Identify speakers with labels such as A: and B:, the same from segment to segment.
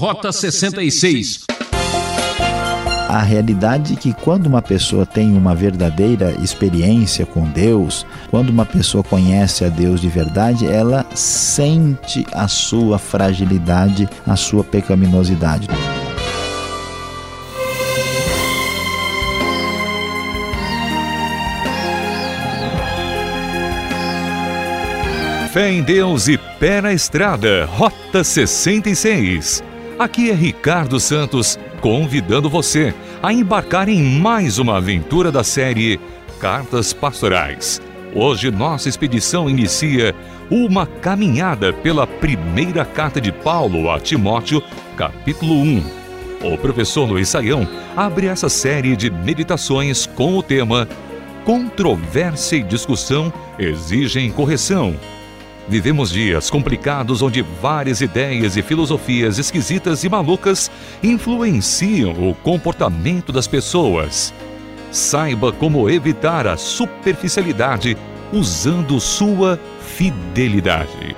A: Rota 66.
B: A realidade é que quando uma pessoa tem uma verdadeira experiência com Deus, quando uma pessoa conhece a Deus de verdade, ela sente a sua fragilidade, a sua pecaminosidade.
C: Fé em Deus e pé na estrada, Rota 66. Aqui é Ricardo Santos convidando você a embarcar em mais uma aventura da série Cartas Pastorais. Hoje nossa expedição inicia uma caminhada pela primeira carta de Paulo a Timóteo, capítulo 1. O professor Luiz Saião abre essa série de meditações com o tema Controvérsia e discussão exigem correção Vivemos dias complicados onde várias ideias e filosofias esquisitas e malucas influenciam o comportamento das pessoas. Saiba como evitar a superficialidade usando sua fidelidade.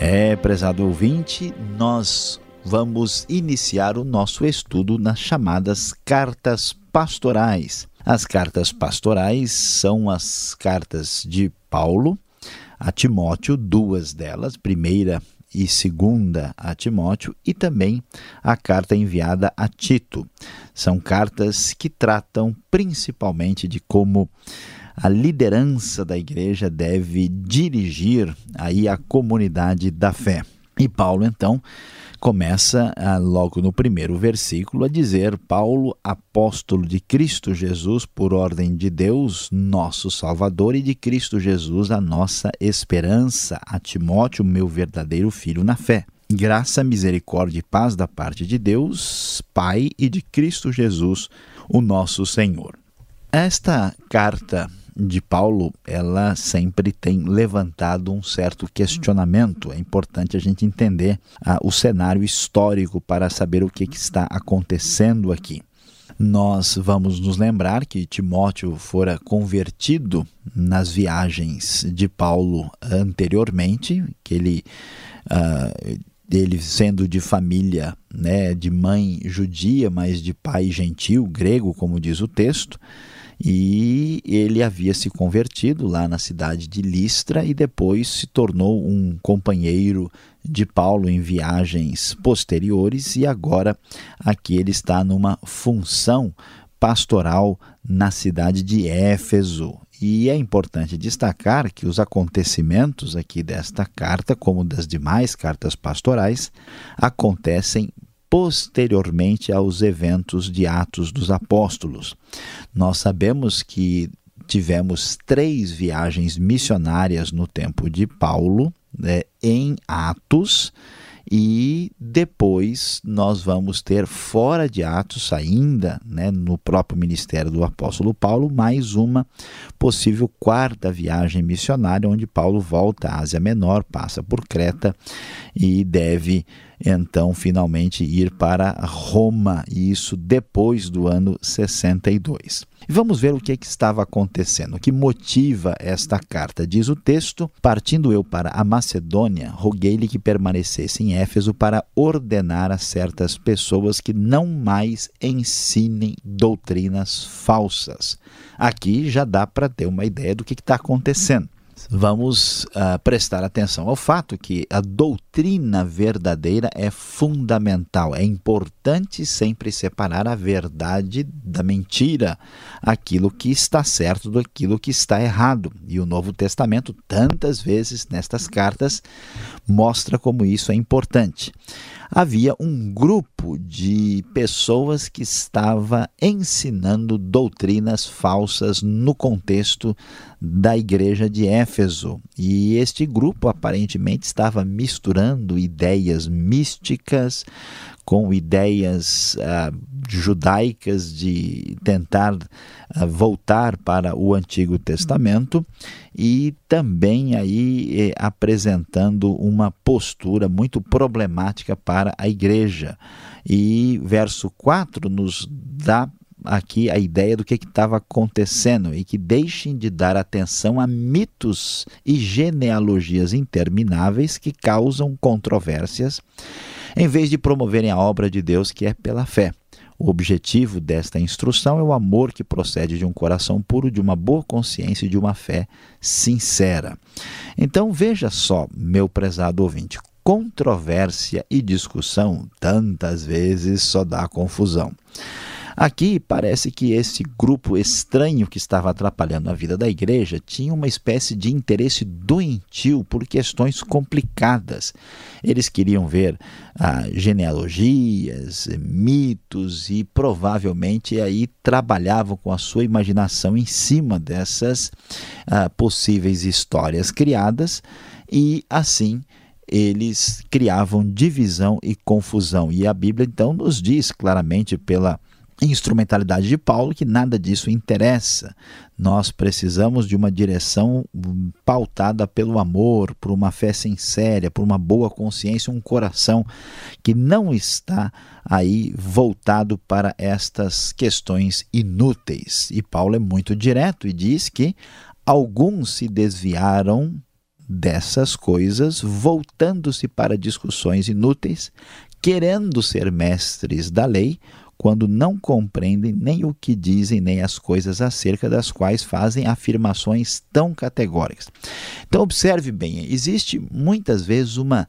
B: É, prezado ouvinte, nós vamos iniciar o nosso estudo nas chamadas cartas pastorais. As cartas pastorais são as cartas de Paulo a Timóteo, duas delas, primeira e segunda a Timóteo, e também a carta enviada a Tito. São cartas que tratam principalmente de como a liderança da igreja deve dirigir aí a comunidade da fé. E Paulo, então, começa ah, logo no primeiro versículo a dizer: Paulo, apóstolo de Cristo Jesus, por ordem de Deus, nosso Salvador, e de Cristo Jesus, a nossa esperança, a Timóteo, meu verdadeiro filho na fé. Graça, misericórdia e paz da parte de Deus, Pai, e de Cristo Jesus, o nosso Senhor. Esta carta de Paulo, ela sempre tem levantado um certo questionamento. É importante a gente entender ah, o cenário histórico para saber o que, que está acontecendo aqui. Nós vamos nos lembrar que Timóteo fora convertido nas viagens de Paulo anteriormente, que ele uh, ele sendo de família, né, de mãe judia, mas de pai gentil, grego, como diz o texto, e ele havia se convertido lá na cidade de Listra e depois se tornou um companheiro de Paulo em viagens posteriores e agora aqui ele está numa função pastoral na cidade de Éfeso. E é importante destacar que os acontecimentos aqui desta carta, como das demais cartas pastorais, acontecem posteriormente aos eventos de Atos dos Apóstolos. Nós sabemos que tivemos três viagens missionárias no tempo de Paulo, né, em Atos, e depois nós vamos ter fora de Atos ainda, né, no próprio ministério do apóstolo Paulo, mais uma possível quarta viagem missionária onde Paulo volta à Ásia Menor, passa por Creta e deve então finalmente ir para Roma, e isso depois do ano 62. Vamos ver o que, é que estava acontecendo, o que motiva esta carta. Diz o texto: Partindo eu para a Macedônia, roguei-lhe que permanecesse em Éfeso para ordenar a certas pessoas que não mais ensinem doutrinas falsas. Aqui já dá para ter uma ideia do que está acontecendo vamos uh, prestar atenção ao fato que a doutrina verdadeira é fundamental. É importante sempre separar a verdade da mentira, aquilo que está certo daquilo que está errado. E o Novo Testamento, tantas vezes nestas cartas, mostra como isso é importante havia um grupo de pessoas que estava ensinando doutrinas falsas no contexto da igreja de Éfeso. E este grupo aparentemente estava misturando ideias místicas com ideias uh, judaicas de tentar uh, voltar para o Antigo Testamento e também aí eh, apresentando uma postura muito problemática para a igreja. E verso 4 nos dá aqui a ideia do que estava acontecendo e que deixem de dar atenção a mitos e genealogias intermináveis que causam controvérsias, em vez de promoverem a obra de Deus que é pela fé. O objetivo desta instrução é o amor que procede de um coração puro, de uma boa consciência e de uma fé sincera. Então veja só, meu prezado ouvinte, controvérsia e discussão tantas vezes só dá confusão. Aqui parece que esse grupo estranho que estava atrapalhando a vida da igreja tinha uma espécie de interesse doentio por questões complicadas. Eles queriam ver ah, genealogias, mitos e provavelmente aí trabalhavam com a sua imaginação em cima dessas ah, possíveis histórias criadas e assim eles criavam divisão e confusão. E a Bíblia então nos diz claramente pela instrumentalidade de Paulo que nada disso interessa. Nós precisamos de uma direção pautada pelo amor, por uma fé sincera, por uma boa consciência, um coração que não está aí voltado para estas questões inúteis. E Paulo é muito direto e diz que alguns se desviaram dessas coisas, voltando-se para discussões inúteis, querendo ser mestres da lei, quando não compreendem nem o que dizem, nem as coisas acerca das quais fazem afirmações tão categóricas. Então, observe bem: existe muitas vezes uma,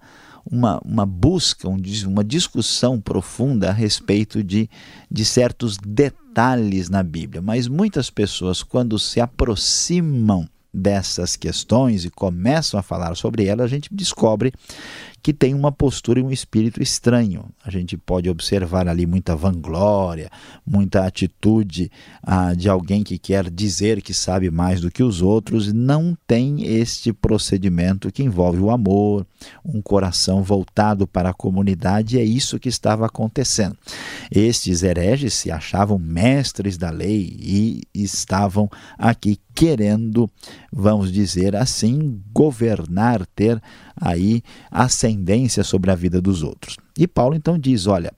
B: uma, uma busca, uma discussão profunda a respeito de, de certos detalhes na Bíblia, mas muitas pessoas, quando se aproximam dessas questões e começam a falar sobre elas, a gente descobre que tem uma postura e um espírito estranho. A gente pode observar ali muita vanglória, muita atitude ah, de alguém que quer dizer que sabe mais do que os outros, não tem este procedimento que envolve o amor, um coração voltado para a comunidade, é isso que estava acontecendo. Estes hereges se achavam mestres da lei e estavam aqui querendo, vamos dizer assim, governar, ter aí ascendência sobre a vida dos outros. E Paulo então diz: olha,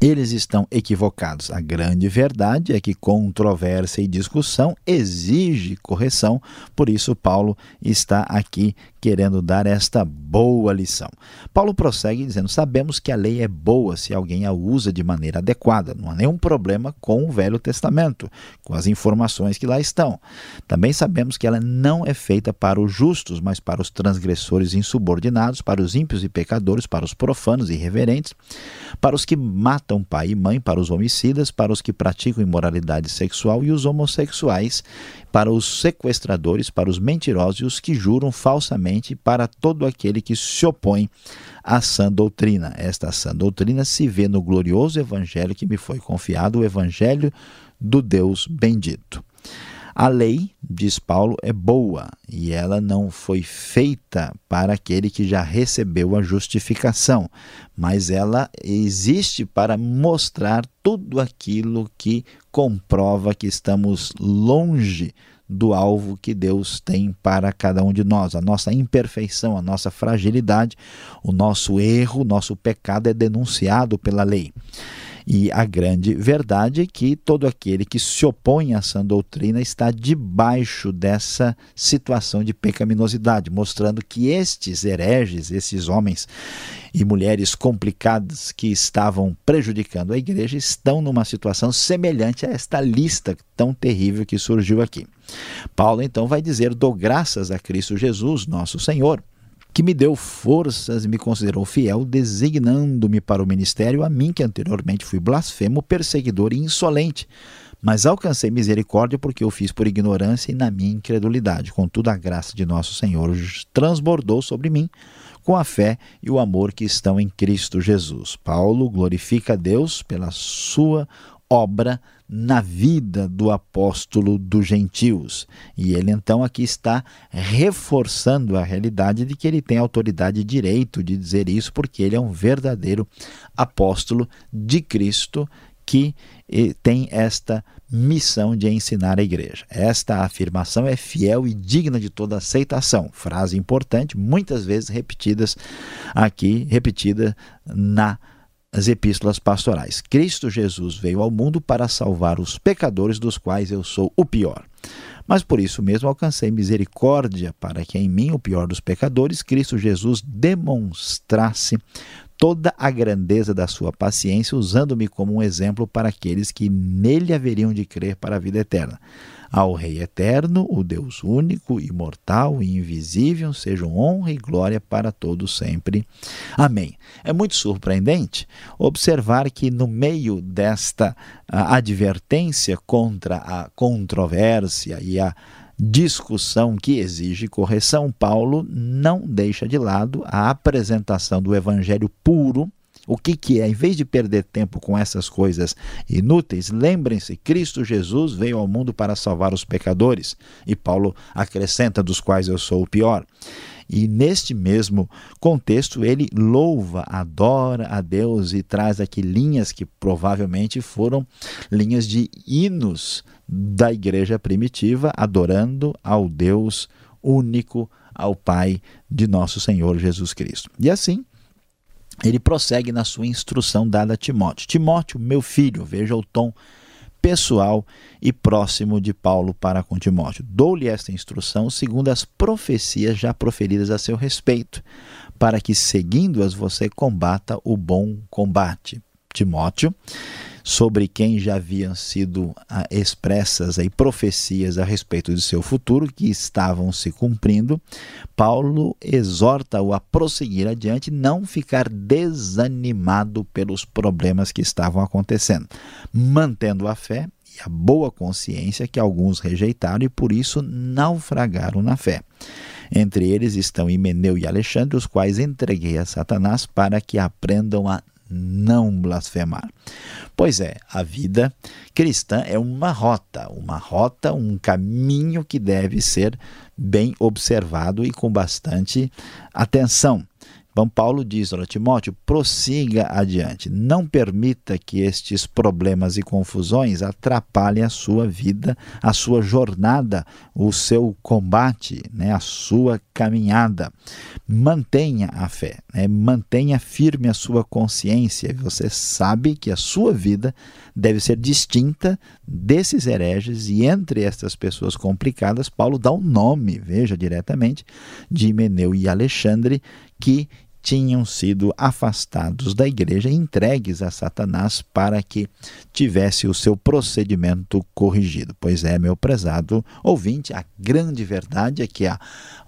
B: eles estão equivocados. A grande verdade é que controvérsia e discussão exige correção, por isso Paulo está aqui querendo dar esta boa lição. Paulo prossegue dizendo: Sabemos que a lei é boa se alguém a usa de maneira adequada. Não há nenhum problema com o Velho Testamento, com as informações que lá estão. Também sabemos que ela não é feita para os justos, mas para os transgressores insubordinados, para os ímpios e pecadores, para os profanos e irreverentes, para os que matam pai e mãe, para os homicidas, para os que praticam imoralidade sexual e os homossexuais, para os sequestradores, para os mentirosos e os que juram falsamente, para todo aquele que se opõe à sã doutrina. Esta sã doutrina se vê no glorioso evangelho que me foi confiado, o evangelho do Deus bendito. A lei, diz Paulo, é boa e ela não foi feita para aquele que já recebeu a justificação, mas ela existe para mostrar tudo aquilo que comprova que estamos longe do alvo que Deus tem para cada um de nós. A nossa imperfeição, a nossa fragilidade, o nosso erro, o nosso pecado é denunciado pela lei. E a grande verdade é que todo aquele que se opõe a essa doutrina está debaixo dessa situação de pecaminosidade, mostrando que estes hereges, esses homens e mulheres complicados que estavam prejudicando a igreja, estão numa situação semelhante a esta lista tão terrível que surgiu aqui. Paulo então vai dizer: dou graças a Cristo Jesus, nosso Senhor que me deu forças e me considerou fiel, designando-me para o ministério, a mim que anteriormente fui blasfemo, perseguidor e insolente. Mas alcancei misericórdia porque eu fiz por ignorância e na minha incredulidade. Contudo, a graça de nosso Senhor transbordou sobre mim com a fé e o amor que estão em Cristo Jesus. Paulo glorifica a Deus pela sua obra na vida do apóstolo dos gentios. E ele então aqui está reforçando a realidade de que ele tem autoridade e direito de dizer isso, porque ele é um verdadeiro apóstolo de Cristo que tem esta missão de ensinar a igreja. Esta afirmação é fiel e digna de toda aceitação. Frase importante, muitas vezes repetidas aqui, repetida na as epístolas pastorais. Cristo Jesus veio ao mundo para salvar os pecadores, dos quais eu sou o pior. Mas por isso mesmo alcancei misericórdia, para que em mim, o pior dos pecadores, Cristo Jesus demonstrasse toda a grandeza da sua paciência, usando-me como um exemplo para aqueles que nele haveriam de crer para a vida eterna. Ao Rei eterno, o Deus único, imortal e invisível, sejam honra e glória para todos sempre. Amém. É muito surpreendente observar que no meio desta advertência contra a controvérsia e a discussão que exige correção, Paulo não deixa de lado a apresentação do evangelho puro o que, que é? Em vez de perder tempo com essas coisas inúteis, lembrem-se: Cristo Jesus veio ao mundo para salvar os pecadores. E Paulo acrescenta: dos quais eu sou o pior. E neste mesmo contexto, ele louva, adora a Deus e traz aqui linhas que provavelmente foram linhas de hinos da igreja primitiva, adorando ao Deus único, ao Pai de nosso Senhor Jesus Cristo. E assim, ele prossegue na sua instrução dada a Timóteo. Timóteo, meu filho, veja o tom pessoal e próximo de Paulo para com Timóteo. Dou-lhe esta instrução segundo as profecias já proferidas a seu respeito, para que, seguindo-as, você combata o bom combate. Timóteo, sobre quem já haviam sido ah, expressas aí, profecias a respeito de seu futuro que estavam se cumprindo, Paulo exorta-o a prosseguir adiante, não ficar desanimado pelos problemas que estavam acontecendo, mantendo a fé e a boa consciência que alguns rejeitaram e por isso naufragaram na fé. Entre eles estão Himeneu e Alexandre, os quais entreguei a Satanás para que aprendam a não blasfemar. Pois é, a vida cristã é uma rota, uma rota, um caminho que deve ser bem observado e com bastante atenção. Então, Paulo diz, olha, Timóteo, prossiga adiante. Não permita que estes problemas e confusões atrapalhem a sua vida, a sua jornada, o seu combate, né, a sua caminhada. Mantenha a fé, né, mantenha firme a sua consciência. Você sabe que a sua vida deve ser distinta desses hereges e entre estas pessoas complicadas, Paulo dá o um nome, veja diretamente, de Himeneu e Alexandre, que tinham sido afastados da igreja entregues a Satanás para que tivesse o seu procedimento corrigido. Pois é, meu prezado ouvinte, a grande verdade é que a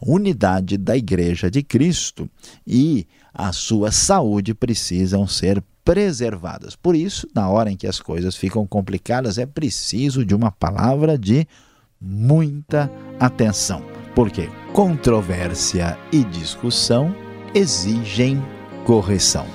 B: unidade da igreja de Cristo e a sua saúde precisam ser preservadas. Por isso, na hora em que as coisas ficam complicadas, é preciso de uma palavra de muita atenção. Porque controvérsia e discussão exigem correção.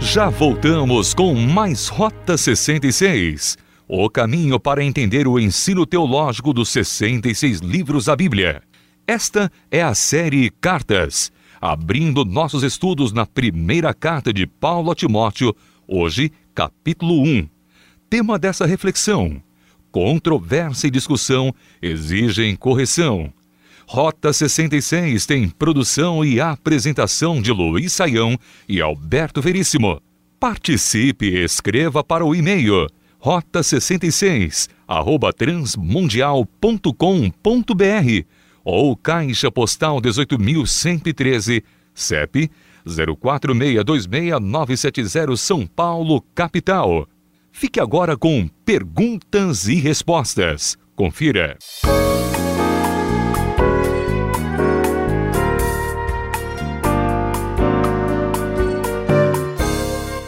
C: Já voltamos com mais Rota 66. O caminho para entender o ensino teológico dos 66 livros da Bíblia. Esta é a série Cartas, abrindo nossos estudos na primeira carta de Paulo a Timóteo, hoje, capítulo 1. Tema dessa reflexão: controvérsia e discussão exigem correção. Rota 66 tem produção e apresentação de Luiz Saião e Alberto Veríssimo. Participe e escreva para o e-mail rota66 arroba transmundial.com.br ou Caixa Postal 18.113, CEP 04626970 São Paulo, capital. Fique agora com perguntas e respostas. Confira.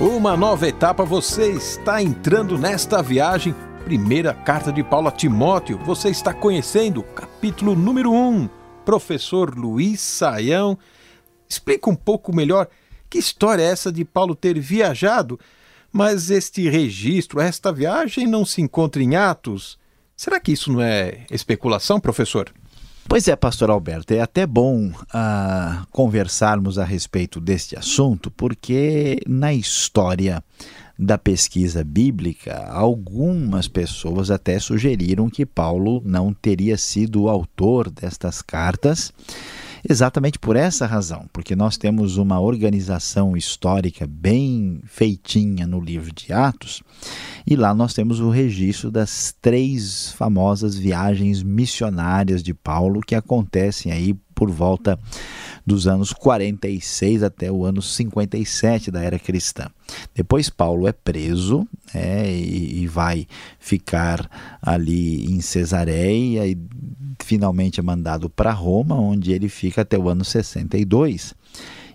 D: Uma nova etapa, você está entrando nesta viagem primeira carta de Paulo a Timóteo, você está conhecendo capítulo número 1. Professor Luiz Saião, explica um pouco melhor que história é essa de Paulo ter viajado, mas este registro, esta viagem não se encontra em Atos. Será que isso não é especulação, professor?
B: Pois é, pastor Alberto, é até bom uh, conversarmos a respeito deste assunto, porque na história da pesquisa bíblica, algumas pessoas até sugeriram que Paulo não teria sido o autor destas cartas Exatamente por essa razão, porque nós temos uma organização histórica bem feitinha no livro de Atos, e lá nós temos o registro das três famosas viagens missionárias de Paulo que acontecem aí por volta dos anos 46 até o ano 57 da era cristã. Depois Paulo é preso é, e, e, vai ficar ali em Cesareia e finalmente é mandado para Roma, onde ele fica até o ano 62.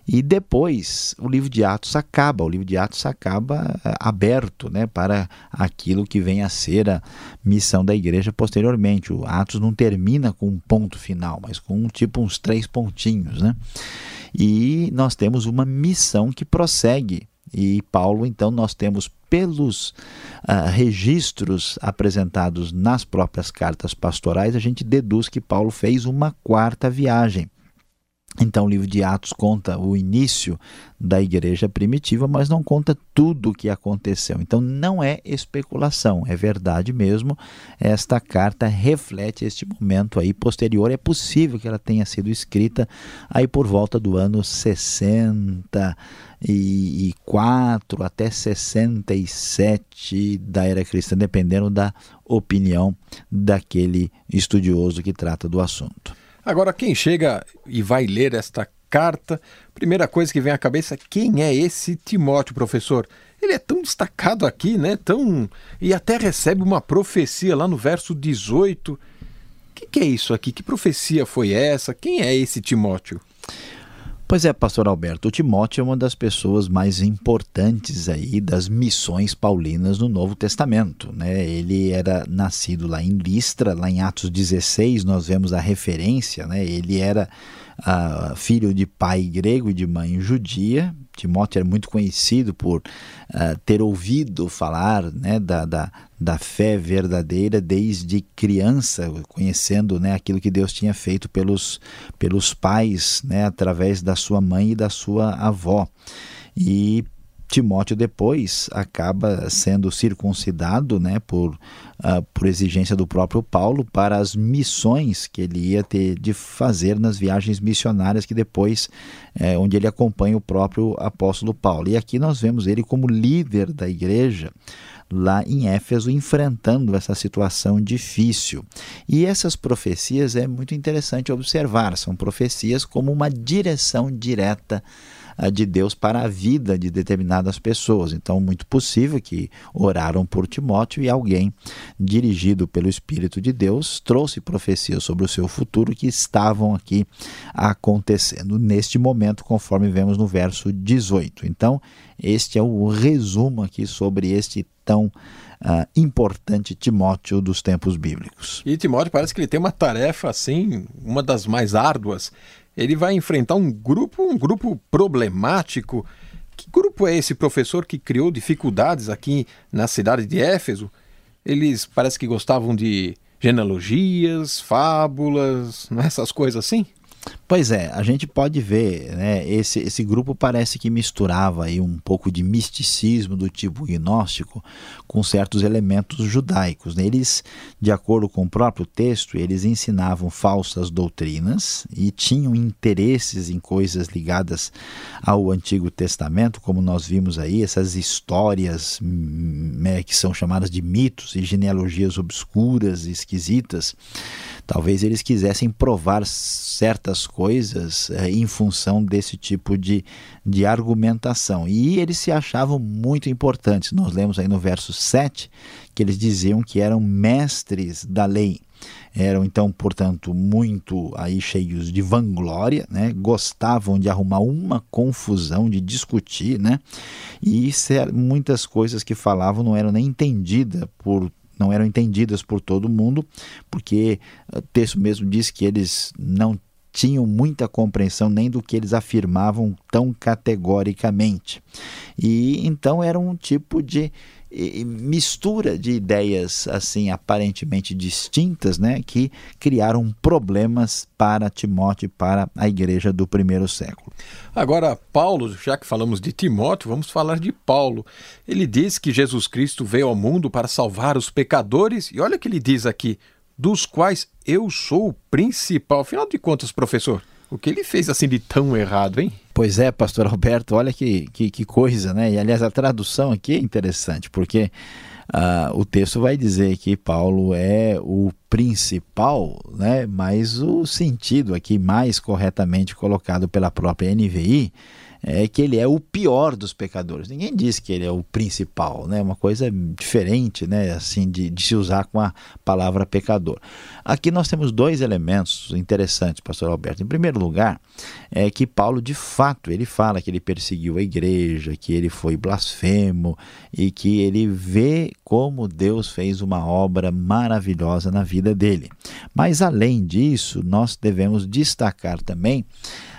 B: E depois o livro de Atos acaba, o livro de Atos acaba eh, aberto né, para aquilo que vem a ser a missão da igreja posteriormente. O Atos não termina com um ponto final, mas com um tipo uns três pontinhos. Né? E nós temos uma missão que prossegue. E Paulo, então, nós temos pelos uh, registros apresentados nas próprias cartas pastorais, a gente deduz que Paulo fez uma quarta viagem. Então, o livro de Atos conta o início da igreja primitiva, mas não conta tudo o que aconteceu. Então, não é especulação, é verdade mesmo. Esta carta reflete este momento aí posterior. É possível que ela tenha sido escrita aí por volta do ano 64 até 67 da era cristã, dependendo da opinião daquele estudioso que trata do assunto.
D: Agora, quem chega e vai ler esta carta, primeira coisa que vem à cabeça, quem é esse Timóteo, professor? Ele é tão destacado aqui, né? Tão e até recebe uma profecia lá no verso 18. O que, que é isso aqui? Que profecia foi essa? Quem é esse Timóteo?
B: Pois é, pastor Alberto, o Timóteo é uma das pessoas mais importantes aí das missões paulinas no Novo Testamento, né? Ele era nascido lá em Listra, lá em Atos 16, nós vemos a referência, né? Ele era uh, filho de pai grego e de mãe judia. Timóteo era muito conhecido por uh, ter ouvido falar né, da, da, da, fé verdadeira desde criança, conhecendo né, aquilo que Deus tinha feito pelos, pelos pais, né, através da sua mãe e da sua avó. E Timóteo depois acaba sendo circuncidado né, por, uh, por exigência do próprio Paulo para as missões que ele ia ter de fazer nas viagens missionárias que depois, é, onde ele acompanha o próprio apóstolo Paulo. E aqui nós vemos ele como líder da igreja lá em Éfeso enfrentando essa situação difícil. E essas profecias é muito interessante observar, são profecias como uma direção direta de Deus para a vida de determinadas pessoas. Então, muito possível que oraram por Timóteo e alguém dirigido pelo Espírito de Deus trouxe profecias sobre o seu futuro que estavam aqui acontecendo neste momento, conforme vemos no verso 18. Então, este é o resumo aqui sobre este tão Uh, importante Timóteo dos tempos bíblicos.
D: E Timóteo parece que ele tem uma tarefa assim, uma das mais árduas, ele vai enfrentar um grupo, um grupo problemático. Que grupo é esse professor que criou dificuldades aqui na cidade de Éfeso? Eles parece que gostavam de genealogias, fábulas, é? essas coisas assim?
B: Pois é, a gente pode ver, né, esse, esse grupo parece que misturava aí um pouco de misticismo do tipo gnóstico com certos elementos judaicos. Né? Eles, de acordo com o próprio texto, eles ensinavam falsas doutrinas e tinham interesses em coisas ligadas ao Antigo Testamento, como nós vimos aí, essas histórias né, que são chamadas de mitos e genealogias obscuras e esquisitas. Talvez eles quisessem provar certas coisas é, em função desse tipo de, de argumentação. E eles se achavam muito importantes. Nós lemos aí no verso 7 que eles diziam que eram mestres da lei. Eram então, portanto, muito aí cheios de vanglória, né? Gostavam de arrumar uma confusão, de discutir, né? E muitas coisas que falavam não eram nem entendidas por não eram entendidas por todo mundo, porque o texto mesmo diz que eles não tinham muita compreensão nem do que eles afirmavam tão categoricamente. E então era um tipo de mistura de ideias assim aparentemente distintas, né, que criaram problemas para Timóteo e para a igreja do primeiro século.
D: Agora, Paulo, já que falamos de Timóteo, vamos falar de Paulo. Ele diz que Jesus Cristo veio ao mundo para salvar os pecadores, e olha o que ele diz aqui: dos quais eu sou o principal. Afinal de contas, professor, o que ele fez assim de tão errado, hein?
B: Pois é, pastor Alberto, olha que, que, que coisa, né? E aliás, a tradução aqui é interessante, porque uh, o texto vai dizer que Paulo é o principal, né? Mas o sentido aqui mais corretamente colocado pela própria NVI é que ele é o pior dos pecadores. Ninguém diz que ele é o principal, né? Uma coisa diferente, né? Assim de, de, se usar com a palavra pecador. Aqui nós temos dois elementos interessantes, Pastor Alberto. Em primeiro lugar, é que Paulo de fato ele fala que ele perseguiu a igreja, que ele foi blasfemo e que ele vê como Deus fez uma obra maravilhosa na vida dele. Mas além disso, nós devemos destacar também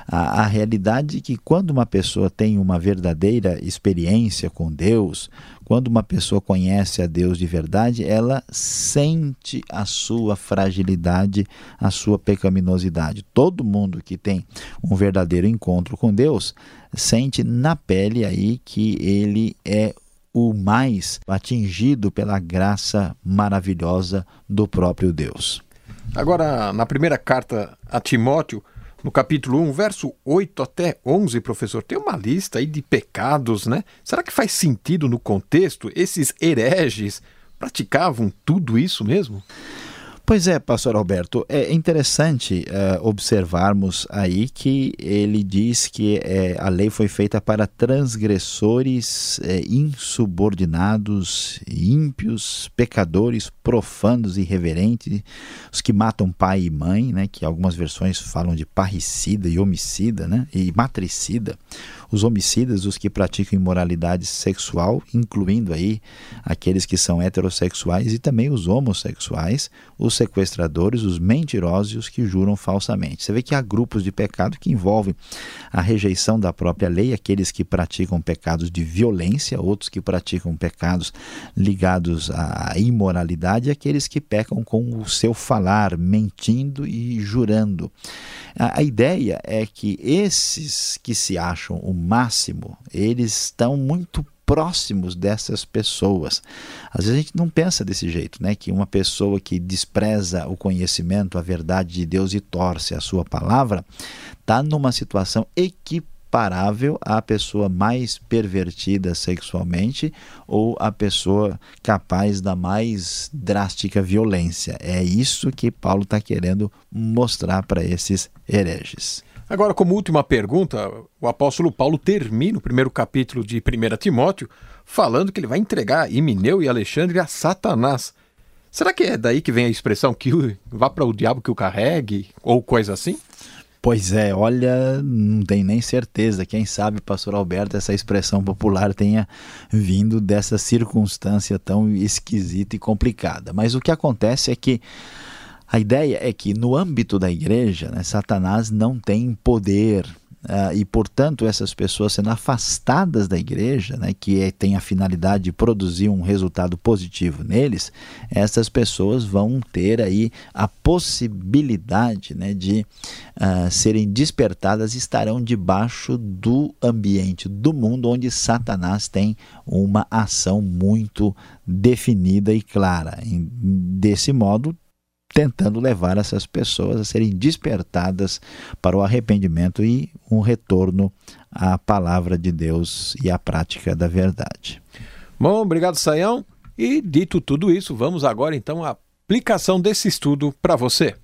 B: a, a realidade que quando uma pessoa tem uma verdadeira experiência com Deus, quando uma pessoa conhece a Deus de verdade, ela sente a sua fragilidade, a sua pecaminosidade. Todo mundo que tem um verdadeiro encontro com Deus sente na pele aí que ele é o mais atingido pela graça maravilhosa do próprio Deus.
D: Agora, na primeira carta a Timóteo, no capítulo 1, verso 8 até 11, professor, tem uma lista aí de pecados, né? Será que faz sentido no contexto? Esses hereges praticavam tudo isso mesmo?
B: Pois é, pastor Alberto, é interessante uh, observarmos aí que ele diz que uh, a lei foi feita para transgressores uh, insubordinados, ímpios, pecadores, profanos, irreverentes, os que matam pai e mãe, né, que algumas versões falam de parricida e homicida, né, e matricida, os homicidas, os que praticam imoralidade sexual, incluindo aí aqueles que são heterossexuais e também os homossexuais, os sequestradores, os mentirosos e os que juram falsamente. Você vê que há grupos de pecado que envolvem a rejeição da própria lei, aqueles que praticam pecados de violência, outros que praticam pecados ligados à imoralidade, e aqueles que pecam com o seu falar, mentindo e jurando. A, a ideia é que esses que se acham máximo, eles estão muito próximos dessas pessoas. Às vezes a gente não pensa desse jeito, né? Que uma pessoa que despreza o conhecimento, a verdade de Deus e torce a sua palavra, está numa situação equiparável à pessoa mais pervertida sexualmente ou à pessoa capaz da mais drástica violência. É isso que Paulo está querendo mostrar para esses hereges.
D: Agora, como última pergunta, o apóstolo Paulo termina o primeiro capítulo de 1 Timóteo falando que ele vai entregar Emineu e Alexandre a Satanás. Será que é daí que vem a expressão que vá para o diabo que o carregue, ou coisa assim?
B: Pois é, olha, não tem nem certeza. Quem sabe, pastor Alberto, essa expressão popular tenha vindo dessa circunstância tão esquisita e complicada. Mas o que acontece é que a ideia é que no âmbito da igreja, né, Satanás não tem poder. Uh, e, portanto, essas pessoas sendo afastadas da igreja, né, que é, tem a finalidade de produzir um resultado positivo neles, essas pessoas vão ter aí a possibilidade né, de uh, serem despertadas e estarão debaixo do ambiente do mundo onde Satanás tem uma ação muito definida e clara. Desse modo, tentando levar essas pessoas a serem despertadas para o arrependimento e um retorno à palavra de Deus e à prática da verdade.
D: Bom, obrigado, Saião. E dito tudo isso, vamos agora então à aplicação desse estudo para você.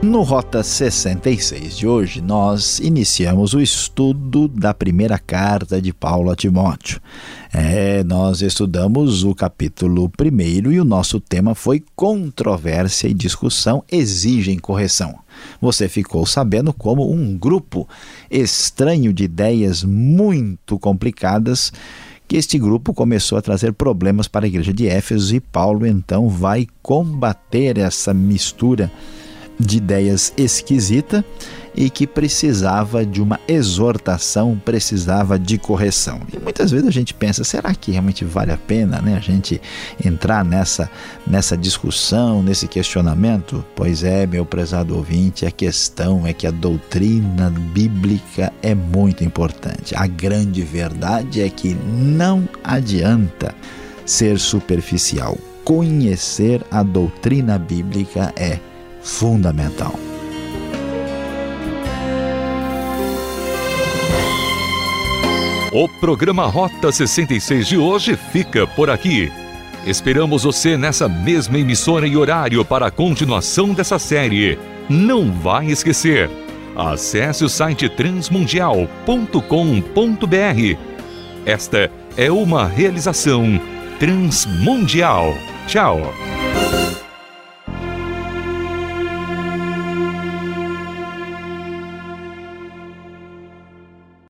B: No Rota 66 de hoje, nós iniciamos o estudo da primeira carta de Paulo a Timóteo. É, nós estudamos o capítulo 1 e o nosso tema foi controvérsia e discussão exigem correção. Você ficou sabendo como um grupo estranho de ideias muito complicadas que este grupo começou a trazer problemas para a igreja de Éfeso e Paulo então vai combater essa mistura de ideias esquisita e que precisava de uma exortação, precisava de correção. E muitas vezes a gente pensa, será que realmente vale a pena, né, a gente entrar nessa nessa discussão, nesse questionamento? Pois é, meu prezado ouvinte, a questão é que a doutrina bíblica é muito importante. A grande verdade é que não adianta ser superficial. Conhecer a doutrina bíblica é fundamental.
C: O programa Rota 66 de hoje fica por aqui. Esperamos você nessa mesma emissora e horário para a continuação dessa série. Não vai esquecer. Acesse o site transmundial.com.br. Esta é uma realização transmundial. Tchau.